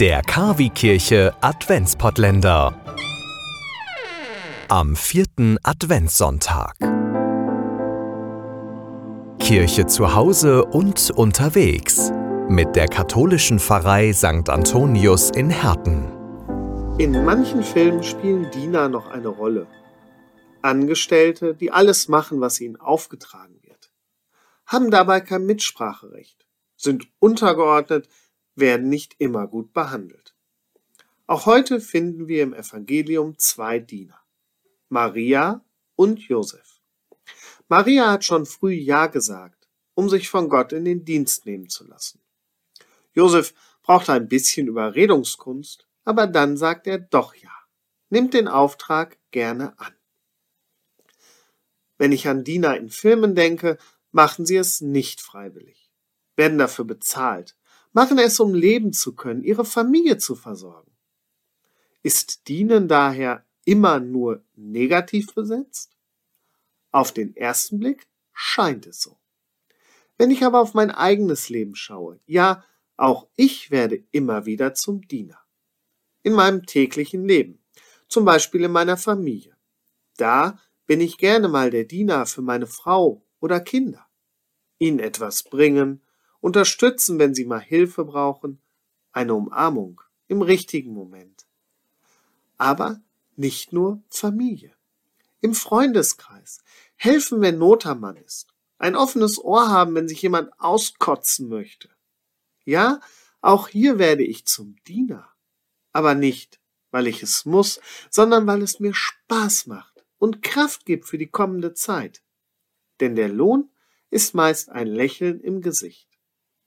Der Kavi-Kirche Adventspottländer. Am vierten Adventssonntag. Kirche zu Hause und unterwegs. Mit der katholischen Pfarrei St. Antonius in Herten. In manchen Filmen spielen Diener noch eine Rolle. Angestellte, die alles machen, was ihnen aufgetragen wird, haben dabei kein Mitspracherecht, sind untergeordnet, werden nicht immer gut behandelt. Auch heute finden wir im Evangelium zwei Diener, Maria und Josef. Maria hat schon früh Ja gesagt, um sich von Gott in den Dienst nehmen zu lassen. Josef braucht ein bisschen Überredungskunst, aber dann sagt er doch Ja, nimmt den Auftrag gerne an. Wenn ich an Diener in Filmen denke, machen sie es nicht freiwillig, werden dafür bezahlt, machen es, um leben zu können, ihre Familie zu versorgen. Ist Dienen daher immer nur negativ besetzt? Auf den ersten Blick scheint es so. Wenn ich aber auf mein eigenes Leben schaue, ja, auch ich werde immer wieder zum Diener. In meinem täglichen Leben, zum Beispiel in meiner Familie. Da bin ich gerne mal der Diener für meine Frau oder Kinder. Ihnen etwas bringen, unterstützen, wenn sie mal Hilfe brauchen, eine Umarmung im richtigen Moment. Aber nicht nur Familie. Im Freundeskreis. Helfen, wenn Not am Mann ist. Ein offenes Ohr haben, wenn sich jemand auskotzen möchte. Ja, auch hier werde ich zum Diener. Aber nicht, weil ich es muss, sondern weil es mir Spaß macht und Kraft gibt für die kommende Zeit. Denn der Lohn ist meist ein Lächeln im Gesicht